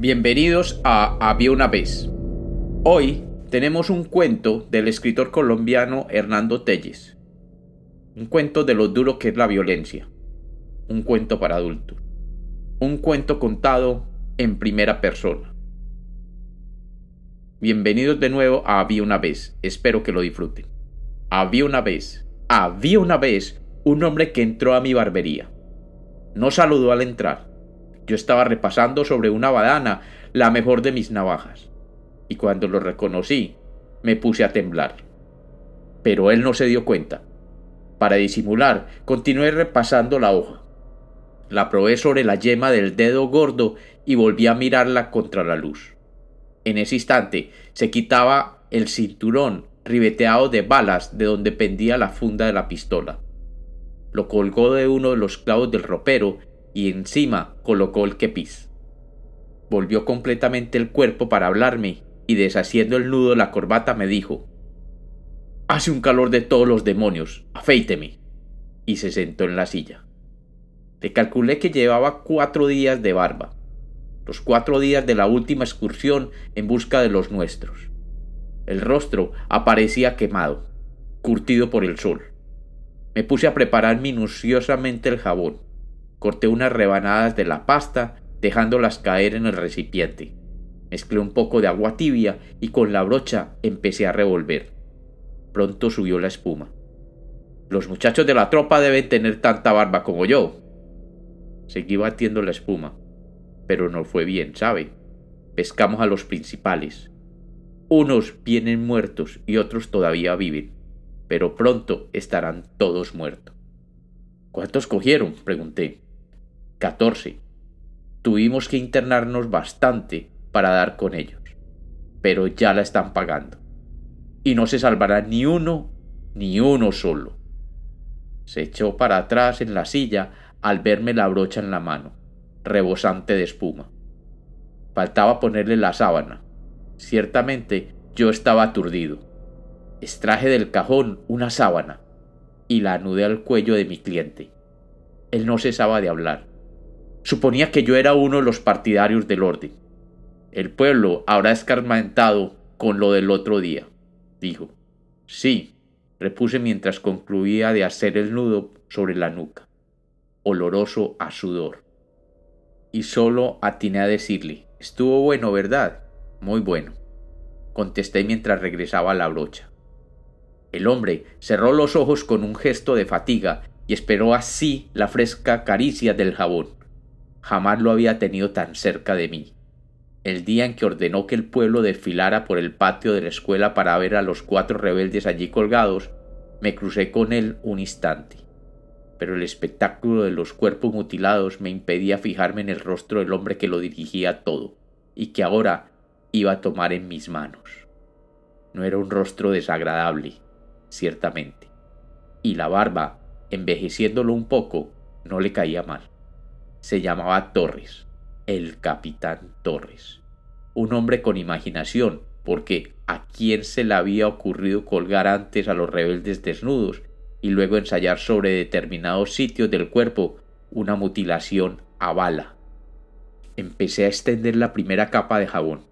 Bienvenidos a Había una vez. Hoy tenemos un cuento del escritor colombiano Hernando Telles. Un cuento de lo duro que es la violencia. Un cuento para adultos. Un cuento contado en primera persona. Bienvenidos de nuevo a Había una vez. Espero que lo disfruten. Había una vez, había una vez un hombre que entró a mi barbería. No saludó al entrar yo estaba repasando sobre una badana la mejor de mis navajas, y cuando lo reconocí, me puse a temblar. Pero él no se dio cuenta. Para disimular, continué repasando la hoja. La probé sobre la yema del dedo gordo y volví a mirarla contra la luz. En ese instante se quitaba el cinturón ribeteado de balas de donde pendía la funda de la pistola. Lo colgó de uno de los clavos del ropero y encima colocó el kepis. Volvió completamente el cuerpo para hablarme y deshaciendo el nudo de la corbata me dijo Hace un calor de todos los demonios, afeíteme. Y se sentó en la silla. Le calculé que llevaba cuatro días de barba, los cuatro días de la última excursión en busca de los nuestros. El rostro aparecía quemado, curtido por el sol. Me puse a preparar minuciosamente el jabón Corté unas rebanadas de la pasta, dejándolas caer en el recipiente. Mezclé un poco de agua tibia y con la brocha empecé a revolver. Pronto subió la espuma. Los muchachos de la tropa deben tener tanta barba como yo. Seguí batiendo la espuma. Pero no fue bien, ¿sabe? Pescamos a los principales. Unos vienen muertos y otros todavía viven, pero pronto estarán todos muertos. ¿Cuántos cogieron? pregunté. 14. Tuvimos que internarnos bastante para dar con ellos, pero ya la están pagando. Y no se salvará ni uno, ni uno solo. Se echó para atrás en la silla al verme la brocha en la mano, rebosante de espuma. Faltaba ponerle la sábana. Ciertamente yo estaba aturdido. Extraje del cajón una sábana y la anudé al cuello de mi cliente. Él no cesaba de hablar. Suponía que yo era uno de los partidarios del orden. El pueblo habrá escarmentado con lo del otro día, dijo. Sí, repuse mientras concluía de hacer el nudo sobre la nuca, oloroso a sudor. Y solo atiné a decirle, estuvo bueno, ¿verdad? Muy bueno, contesté mientras regresaba a la brocha. El hombre cerró los ojos con un gesto de fatiga y esperó así la fresca caricia del jabón. Jamás lo había tenido tan cerca de mí. El día en que ordenó que el pueblo desfilara por el patio de la escuela para ver a los cuatro rebeldes allí colgados, me crucé con él un instante. Pero el espectáculo de los cuerpos mutilados me impedía fijarme en el rostro del hombre que lo dirigía todo, y que ahora iba a tomar en mis manos. No era un rostro desagradable, ciertamente, y la barba, envejeciéndolo un poco, no le caía mal se llamaba Torres, el capitán Torres. Un hombre con imaginación, porque a quién se le había ocurrido colgar antes a los rebeldes desnudos y luego ensayar sobre determinados sitios del cuerpo una mutilación a bala. Empecé a extender la primera capa de jabón.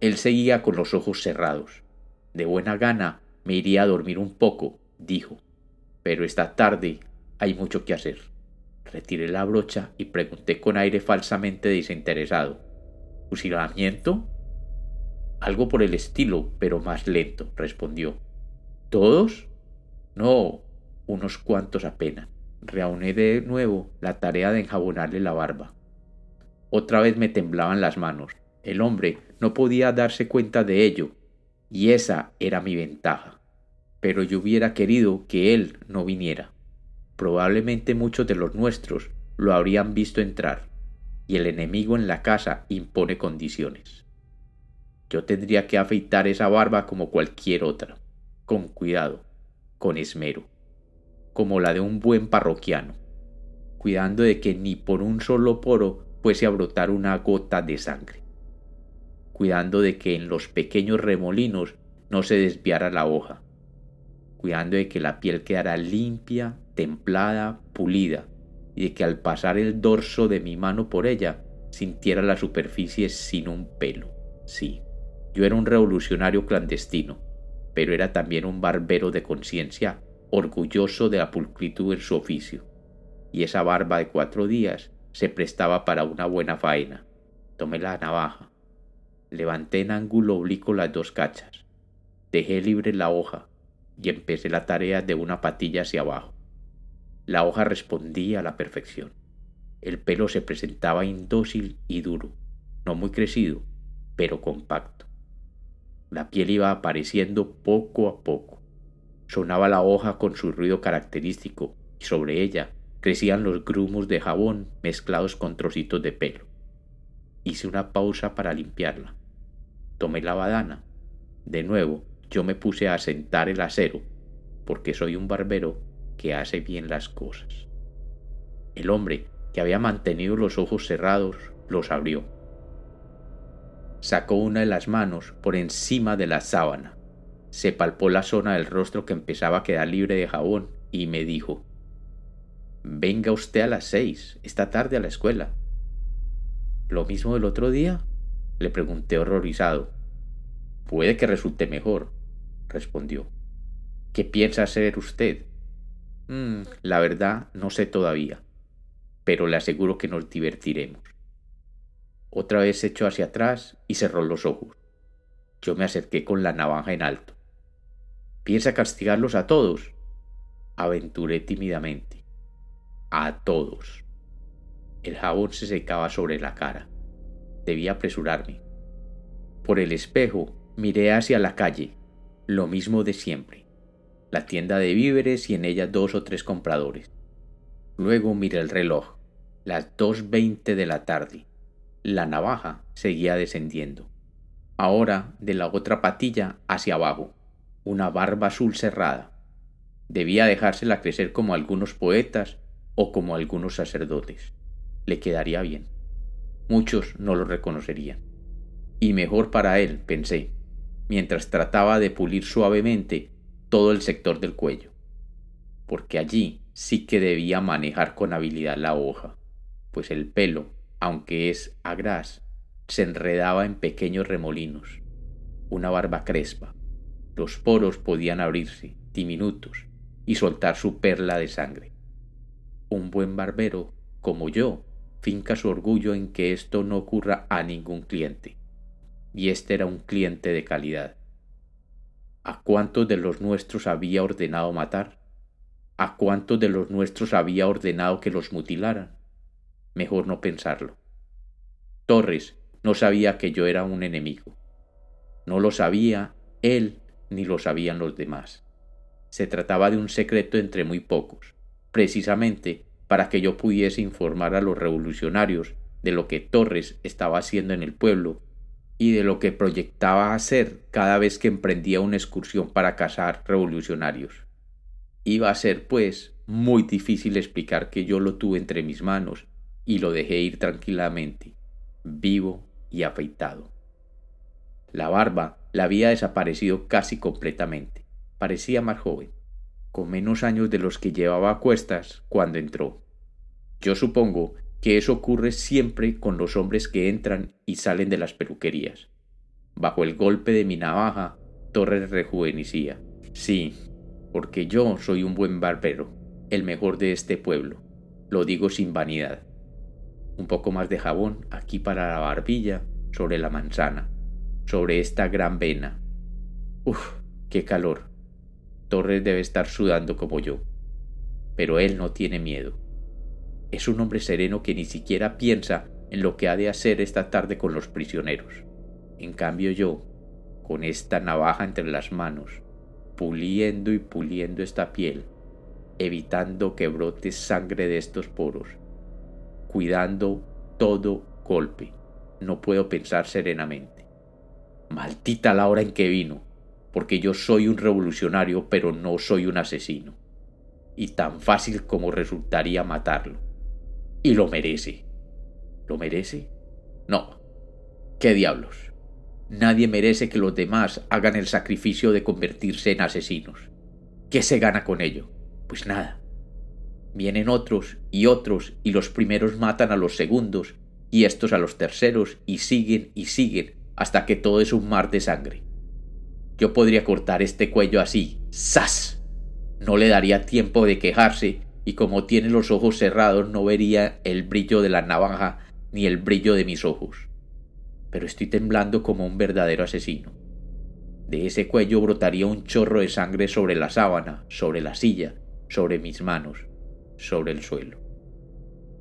Él seguía con los ojos cerrados. De buena gana me iría a dormir un poco, dijo, pero esta tarde hay mucho que hacer. Retiré la brocha y pregunté con aire falsamente desinteresado. ¿Fusilamiento? Algo por el estilo, pero más lento, respondió. ¿Todos? No, unos cuantos apenas. Reauné de nuevo la tarea de enjabonarle la barba. Otra vez me temblaban las manos. El hombre no podía darse cuenta de ello, y esa era mi ventaja. Pero yo hubiera querido que él no viniera. Probablemente muchos de los nuestros lo habrían visto entrar, y el enemigo en la casa impone condiciones. Yo tendría que afeitar esa barba como cualquier otra, con cuidado, con esmero, como la de un buen parroquiano, cuidando de que ni por un solo poro fuese a brotar una gota de sangre, cuidando de que en los pequeños remolinos no se desviara la hoja, cuidando de que la piel quedara limpia, templada, pulida, y de que al pasar el dorso de mi mano por ella sintiera la superficie sin un pelo. Sí, yo era un revolucionario clandestino, pero era también un barbero de conciencia, orgulloso de la pulcritud en su oficio. Y esa barba de cuatro días se prestaba para una buena faena. Tomé la navaja, levanté en ángulo oblicuo las dos cachas, dejé libre la hoja y empecé la tarea de una patilla hacia abajo. La hoja respondía a la perfección. El pelo se presentaba indócil y duro, no muy crecido, pero compacto. La piel iba apareciendo poco a poco. Sonaba la hoja con su ruido característico y sobre ella crecían los grumos de jabón mezclados con trocitos de pelo. Hice una pausa para limpiarla. Tomé la badana. De nuevo, yo me puse a sentar el acero, porque soy un barbero que hace bien las cosas. El hombre, que había mantenido los ojos cerrados, los abrió. Sacó una de las manos por encima de la sábana. Se palpó la zona del rostro que empezaba a quedar libre de jabón y me dijo, Venga usted a las seis, esta tarde a la escuela. ¿Lo mismo del otro día? Le pregunté horrorizado. Puede que resulte mejor, respondió. ¿Qué piensa hacer usted? Mm, la verdad no sé todavía, pero le aseguro que nos divertiremos. Otra vez se echó hacia atrás y cerró los ojos. Yo me acerqué con la navaja en alto. ¿Piensa castigarlos a todos? Aventuré tímidamente. A todos. El jabón se secaba sobre la cara. Debía apresurarme. Por el espejo miré hacia la calle, lo mismo de siempre la tienda de víveres y en ella dos o tres compradores. Luego miré el reloj, las dos veinte de la tarde. La navaja seguía descendiendo. Ahora de la otra patilla hacia abajo, una barba azul cerrada. Debía dejársela crecer como algunos poetas o como algunos sacerdotes. Le quedaría bien. Muchos no lo reconocerían. Y mejor para él, pensé, mientras trataba de pulir suavemente todo el sector del cuello, porque allí sí que debía manejar con habilidad la hoja, pues el pelo, aunque es a gras, se enredaba en pequeños remolinos, una barba crespa. Los poros podían abrirse, diminutos, y soltar su perla de sangre. Un buen barbero, como yo, finca su orgullo en que esto no ocurra a ningún cliente. Y este era un cliente de calidad. ¿A cuántos de los nuestros había ordenado matar? ¿A cuántos de los nuestros había ordenado que los mutilaran? Mejor no pensarlo. Torres no sabía que yo era un enemigo. No lo sabía él ni lo sabían los demás. Se trataba de un secreto entre muy pocos, precisamente para que yo pudiese informar a los revolucionarios de lo que Torres estaba haciendo en el pueblo y de lo que proyectaba hacer cada vez que emprendía una excursión para cazar revolucionarios. Iba a ser, pues, muy difícil explicar que yo lo tuve entre mis manos y lo dejé ir tranquilamente, vivo y afeitado. La barba la había desaparecido casi completamente. Parecía más joven, con menos años de los que llevaba a cuestas cuando entró. Yo supongo que eso ocurre siempre con los hombres que entran y salen de las peluquerías. Bajo el golpe de mi navaja, Torres rejuvenecía. Sí, porque yo soy un buen barbero, el mejor de este pueblo. Lo digo sin vanidad. Un poco más de jabón aquí para la barbilla, sobre la manzana, sobre esta gran vena. Uf, qué calor. Torres debe estar sudando como yo. Pero él no tiene miedo. Es un hombre sereno que ni siquiera piensa en lo que ha de hacer esta tarde con los prisioneros. En cambio yo, con esta navaja entre las manos, puliendo y puliendo esta piel, evitando que brote sangre de estos poros, cuidando todo golpe, no puedo pensar serenamente. Maldita la hora en que vino, porque yo soy un revolucionario, pero no soy un asesino. Y tan fácil como resultaría matarlo y lo merece. ¿Lo merece? No. ¿Qué diablos? Nadie merece que los demás hagan el sacrificio de convertirse en asesinos. ¿Qué se gana con ello? Pues nada. Vienen otros y otros y los primeros matan a los segundos y estos a los terceros, y siguen y siguen hasta que todo es un mar de sangre. Yo podría cortar este cuello así, ¡zas! No le daría tiempo de quejarse, y como tiene los ojos cerrados no vería el brillo de la navaja ni el brillo de mis ojos. Pero estoy temblando como un verdadero asesino. De ese cuello brotaría un chorro de sangre sobre la sábana, sobre la silla, sobre mis manos, sobre el suelo.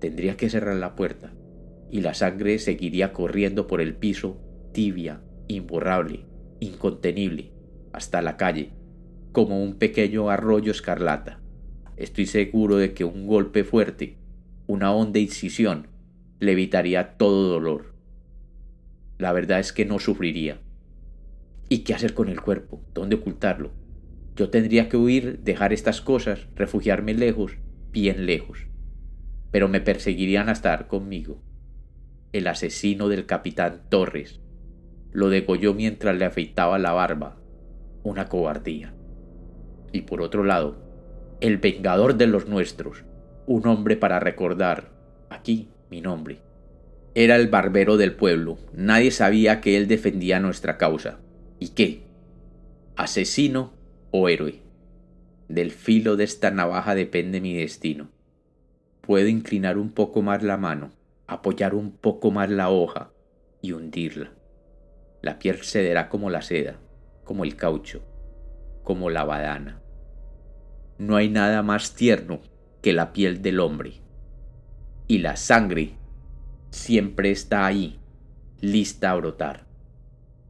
Tendría que cerrar la puerta, y la sangre seguiría corriendo por el piso, tibia, imborrable, incontenible, hasta la calle, como un pequeño arroyo escarlata. Estoy seguro de que un golpe fuerte, una honda incisión, le evitaría todo dolor. La verdad es que no sufriría. ¿Y qué hacer con el cuerpo? ¿Dónde ocultarlo? Yo tendría que huir, dejar estas cosas, refugiarme lejos, bien lejos. Pero me perseguirían hasta dar conmigo. El asesino del capitán Torres lo degolló mientras le afeitaba la barba. Una cobardía. Y por otro lado, el vengador de los nuestros, un hombre para recordar, aquí mi nombre. Era el barbero del pueblo, nadie sabía que él defendía nuestra causa. ¿Y qué? ¿Asesino o héroe? Del filo de esta navaja depende mi destino. Puedo inclinar un poco más la mano, apoyar un poco más la hoja y hundirla. La piel cederá como la seda, como el caucho, como la badana no hay nada más tierno que la piel del hombre. Y la sangre siempre está ahí, lista a brotar.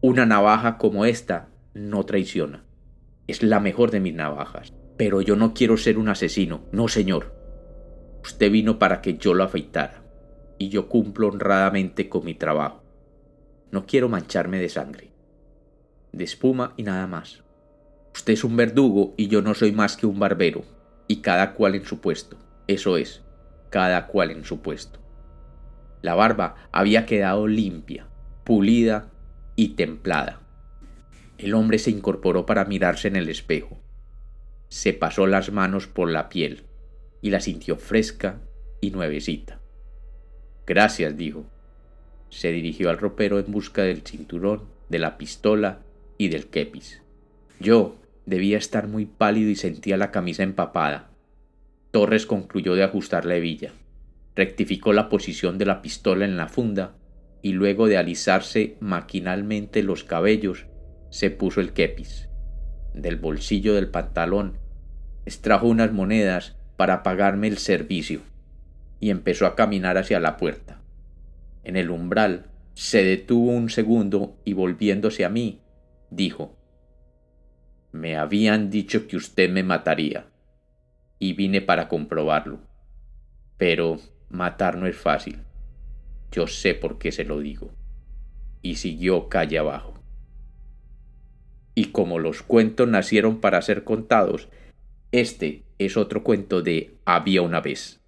Una navaja como esta no traiciona. Es la mejor de mis navajas. Pero yo no quiero ser un asesino, no señor. Usted vino para que yo lo afeitara, y yo cumplo honradamente con mi trabajo. No quiero mancharme de sangre, de espuma y nada más. Usted es un verdugo y yo no soy más que un barbero, y cada cual en su puesto. Eso es, cada cual en su puesto. La barba había quedado limpia, pulida y templada. El hombre se incorporó para mirarse en el espejo. Se pasó las manos por la piel y la sintió fresca y nuevecita. Gracias, dijo. Se dirigió al ropero en busca del cinturón, de la pistola y del kepis. Yo, Debía estar muy pálido y sentía la camisa empapada. Torres concluyó de ajustar la hebilla. Rectificó la posición de la pistola en la funda y luego de alisarse maquinalmente los cabellos, se puso el kepis. Del bolsillo del pantalón extrajo unas monedas para pagarme el servicio y empezó a caminar hacia la puerta. En el umbral se detuvo un segundo y volviéndose a mí, dijo me habían dicho que usted me mataría, y vine para comprobarlo. Pero matar no es fácil. Yo sé por qué se lo digo. Y siguió calle abajo. Y como los cuentos nacieron para ser contados, este es otro cuento de Había una vez.